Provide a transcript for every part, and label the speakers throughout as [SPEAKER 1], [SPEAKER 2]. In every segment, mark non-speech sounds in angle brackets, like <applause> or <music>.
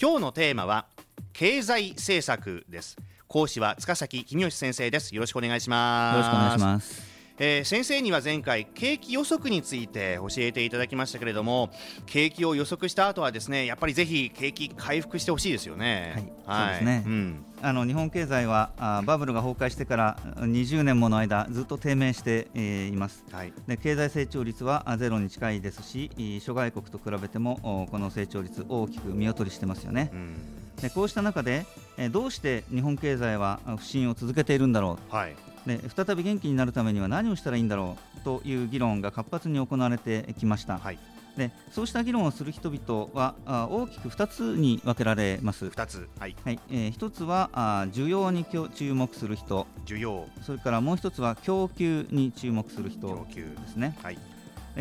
[SPEAKER 1] 今日のテーマは経済政策です。講師は塚崎公義先生です。よろしくお願いします。
[SPEAKER 2] よろしくお願いします。
[SPEAKER 1] えー、先生には前回景気予測について教えていただきましたけれども景気を予測した後はですねやっぱりぜひ景気回復してほしいですよね。
[SPEAKER 2] はい、はい、そうですね、うん、あの日本経済はあバブルが崩壊してから20年もの間ずっと低迷して、えー、います、はい、で経済成長率はゼロに近いですし諸外国と比べてもこの成長率大きく見劣りしてますよね。うん。でこうした中で、えどうして日本経済は不振を続けているんだろう、はい、で再び元気になるためには何をしたらいいんだろうという議論が活発に行われてきました。はい。でそうした議論をする人々はあ大きく2つに分けられます。
[SPEAKER 1] 2つ、はい。
[SPEAKER 2] はい。えー、1つはあ需要に注目する人。
[SPEAKER 1] 需要。
[SPEAKER 2] それからもう1つは供給に注目する人ですね。はい。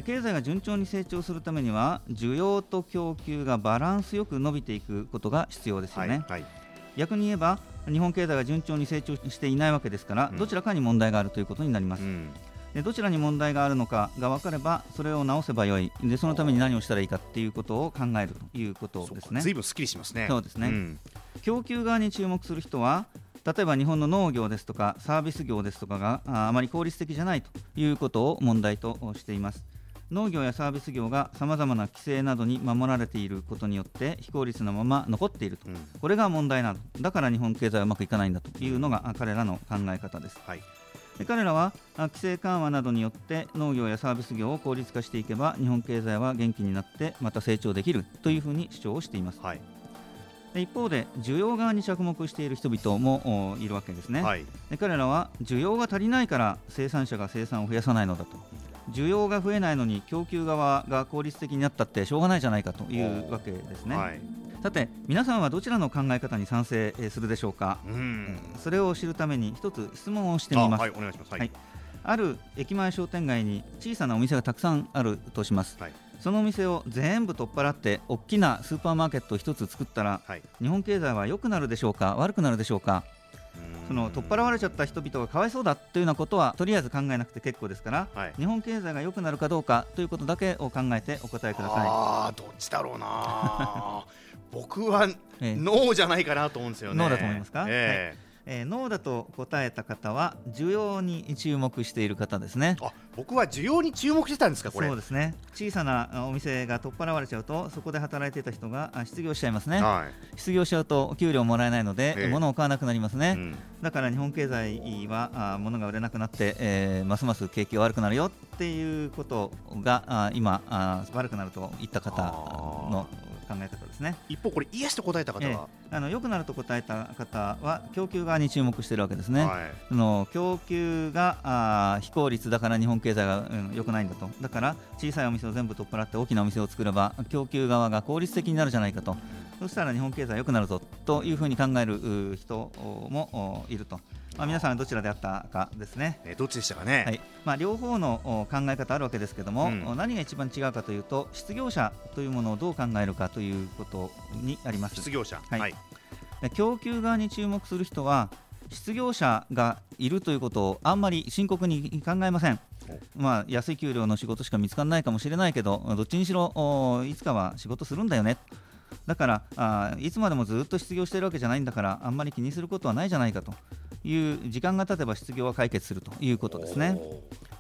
[SPEAKER 2] 経済が順調に成長するためには需要と供給がバランスよく伸びていくことが必要ですよね。はい。はい、逆に言えば日本経済が順調に成長していないわけですから、どちらかに問題があるということになります。うんでどちらに問題があるのかが分かればそれを直せばよいでそのために何をしたらいいかということを考えるということですね。
[SPEAKER 1] ずぶすっきりしますね
[SPEAKER 2] そうですね、うん、供給側に注目する人は例えば日本の農業ですとかサービス業ですとかがあまり効率的じゃないということを問題としています。農業やサービス業がさまざまな規制などに守られていることによって非効率なまま残っていると、うん、これが問題なの。だから日本経済はうまくいかないんだというのが彼らの考え方です。はい。で彼らは規制緩和などによって農業やサービス業を効率化していけば日本経済は元気になってまた成長できるというふうに主張をしています、はい、で一方で需要側に着目している人々もいるわけですね、はい、で彼らは需要が足りないから生産者が生産を増やさないのだと需要が増えないのに供給側が効率的になったってしょうがないじゃないかというわけですね。はい、さて皆さんはどちらの考え方に賛成するでしょうか、うん、それを知るために一つ質問をしてみます。はい、お願いします、はい、ある駅前商店街に小さなお店がたくさんあるとします。はい。そのお店を全部取っ払って大きなスーパーマーケットを1つ作ったら、はい、日本経済は良くなるでしょうか？悪くなるでしょうか？その取っ払われちゃった人々がかわいそうだというようなことはとりあえず考えなくて結構ですから、はい、日本経済が良くなるかどうかということだけを考えてお答えください。
[SPEAKER 1] あどっちだろうな <laughs> 僕はノーじゃないかなと思うんですよね。
[SPEAKER 2] ノーだと思いますか、えー、はいえー、ノーだと答えた方は需要に注目している方ですね。
[SPEAKER 1] あ僕は需要に注目してたんですかこれ。
[SPEAKER 2] そうですね。小さなお店が取っ払われちゃうとそこで働いていた人が失業しちゃいますね、はい、失業しちゃうと給料もらえないので、えー、物を買わなくなりますね、うん、だから日本経済はあ物が売れなくなって、えー、ますます景気が悪くなるよっていうことがあ今あ悪くなるといった方の考え方ですね。
[SPEAKER 1] 一方これイエスと答えた方は、えー、
[SPEAKER 2] あの良くなると答えた方は供給側に注目しているわけですね、はい、その供給があ非効率だから日本経済が、うん、良くないんだと。だから小さいお店を全部取っ払って大きなお店を作れば供給側が効率的になるじゃないかと。そしたら日本経済良くなるぞというふうに考える人もいると。まあ、皆さんどちらであったかですね。
[SPEAKER 1] えー、どっちでしたかね。はい。
[SPEAKER 2] まあ両方の考え方あるわけですけども、うん、何が一番違うかというと失業者というものをどう考えるかということにあります。
[SPEAKER 1] 失業者。はい。はい、
[SPEAKER 2] 供給側に注目する人は失業者がいるということをあんまり深刻に考えません。まあ、安い給料の仕事しか見つからないかもしれないけどどっちにしろいつかは仕事するんだよねだからあいつまでもずっと失業しているわけじゃないんだからあんまり気にすることはないじゃないかという時間が経てば失業は解決するということですね。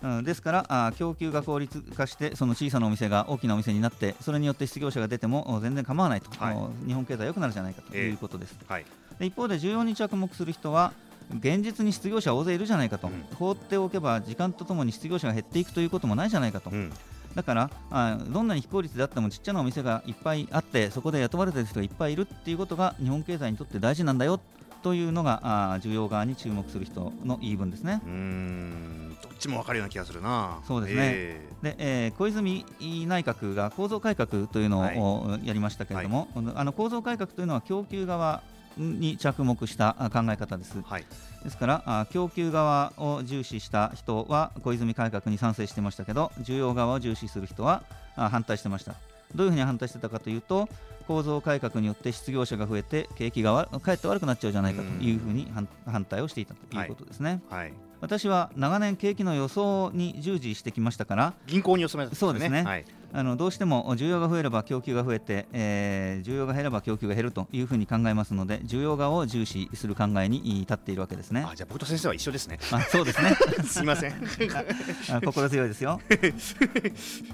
[SPEAKER 2] うん、ですからあ供給が効率化してその小さなお店が大きなお店になってそれによって失業者が出ても全然構わないと、はい、日本経済良くなるじゃないかということです。えーはい、で一方で需要に着目する人は現実に失業者大勢いるじゃないかと、うん、放っておけば時間とともに失業者が減っていくということもないじゃないかと。うん。だからあどんなに非効率であってもちっちゃなお店がいっぱいあってそこで雇われている人がいっぱいいるっていうことが日本経済にとって大事なんだよというのがあ需要側に注目する人の言い分ですね。
[SPEAKER 1] うんどっちも分かるような気がするな。
[SPEAKER 2] そうですね。えー、で、えー、小泉内閣が構造改革というのを、やりましたけれども、はい、あの構造改革というのは供給側に着目した考え方です。はい、ですから供給側を重視した人は小泉改革に賛成してましたけど需要側を重視する人は反対してました。どういうふうに反対してたかというと構造改革によって失業者が増えて景気がかえって悪くなっちゃうじゃないかというふうに反対をしていたということですね。はい、はい私は長年景気の予想に従事してきましたから
[SPEAKER 1] 銀行にお勤め、
[SPEAKER 2] ね、そうですね、はい、あのどうしても需要が増えれば供給が増えて、えー、需要が減れば供給が減るというふうに考えますので需要側を重視する考えに立っているわけですね。
[SPEAKER 1] あじゃあ僕と先生は一緒ですね。
[SPEAKER 2] あそうですね。<laughs>
[SPEAKER 1] すみません。<laughs>
[SPEAKER 2] あ心強いですよ、<laughs>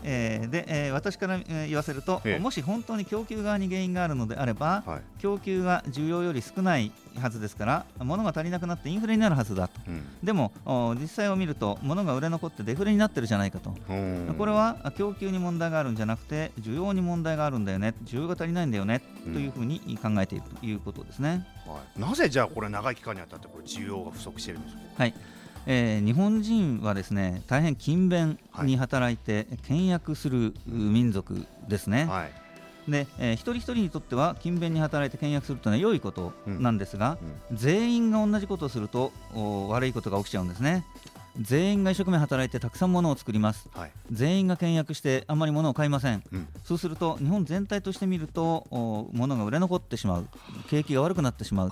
[SPEAKER 2] えー、で、えー、私から、えー、言わせると、ええ、もし本当に供給側に原因があるのであれば、はい、供給が需要より少ないはずですから物が足りなくなってインフレになるはずだと、うん、でも実際を見ると物が売れ残ってデフレになってるじゃないかと。これは供給に問題があるんじゃなくて需要に問題があるんだよね。需要が足りないんだよね、うん、というふうに考えているということですね、
[SPEAKER 1] はい、なぜじゃあこれ長い期間にあたってこれ需要が不足しているんですか？
[SPEAKER 2] はい。えー、日本人はですね大変勤勉に働いて倹約する民族ですね。はいで、えー、一人一人にとっては勤勉に働いて倹約するというのは良いことなんですが、うん。うん、全員が同じことをすると悪いことが起きちゃうんですね。全員が一生懸命働いてたくさん物を作ります、はい、全員が倹約してあんまり物を買いません、うん、そうすると日本全体として見ると物が売れ残ってしまう。景気が悪くなってしまう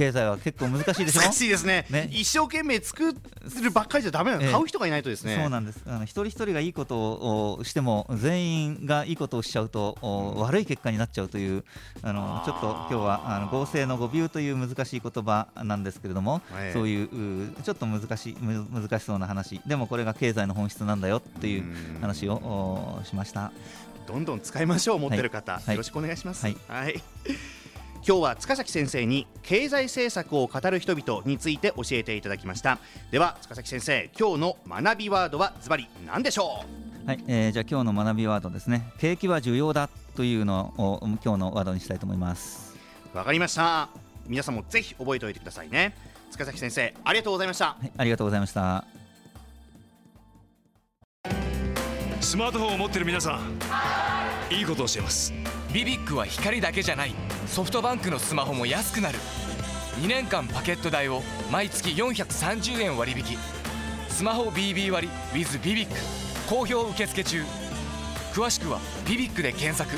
[SPEAKER 2] 経済は結構難しいでしょ？
[SPEAKER 1] 難しいですね、ね、一生懸命作るばっかりじゃだめなの、えー、買う人がいないとですね。
[SPEAKER 2] そうなんです。あの一人一人がいいことをしても全員がいいことをしちゃうと、うん、悪い結果になっちゃうというあのちょっと今日はあの合成の語尾という難しい言葉なんですけれども、えー、そういうちょっと難しい難しそうな話。でもこれが経済の本質なんだよっていう話をしました。
[SPEAKER 1] どんどん使いましょう持ってる方、はい、よろしくお願いします。はい、はい今日は塚崎先生に経済政策を語る人々について教えていただきました。では塚崎先生今日の学びワードはズバリ何でしょ
[SPEAKER 2] う？はい、えー、じゃあ今日の学びワードですね。景気は重要だというのを今日のワードにしたいと思います。
[SPEAKER 1] わかりました。皆さんもぜひ覚えておいてくださいね。塚崎先生ありがとうございました、は
[SPEAKER 2] い、ありがとうございました。
[SPEAKER 3] スマートフォンを持ってる皆さんいいことをしています
[SPEAKER 4] ビビックは光だけじゃない。ソフトバンクのスマホも安くなる。2年間パケット代を毎月430円割引。スマホ BB 割 with ビビック好評受付中。詳しくは「ビビック」で検索。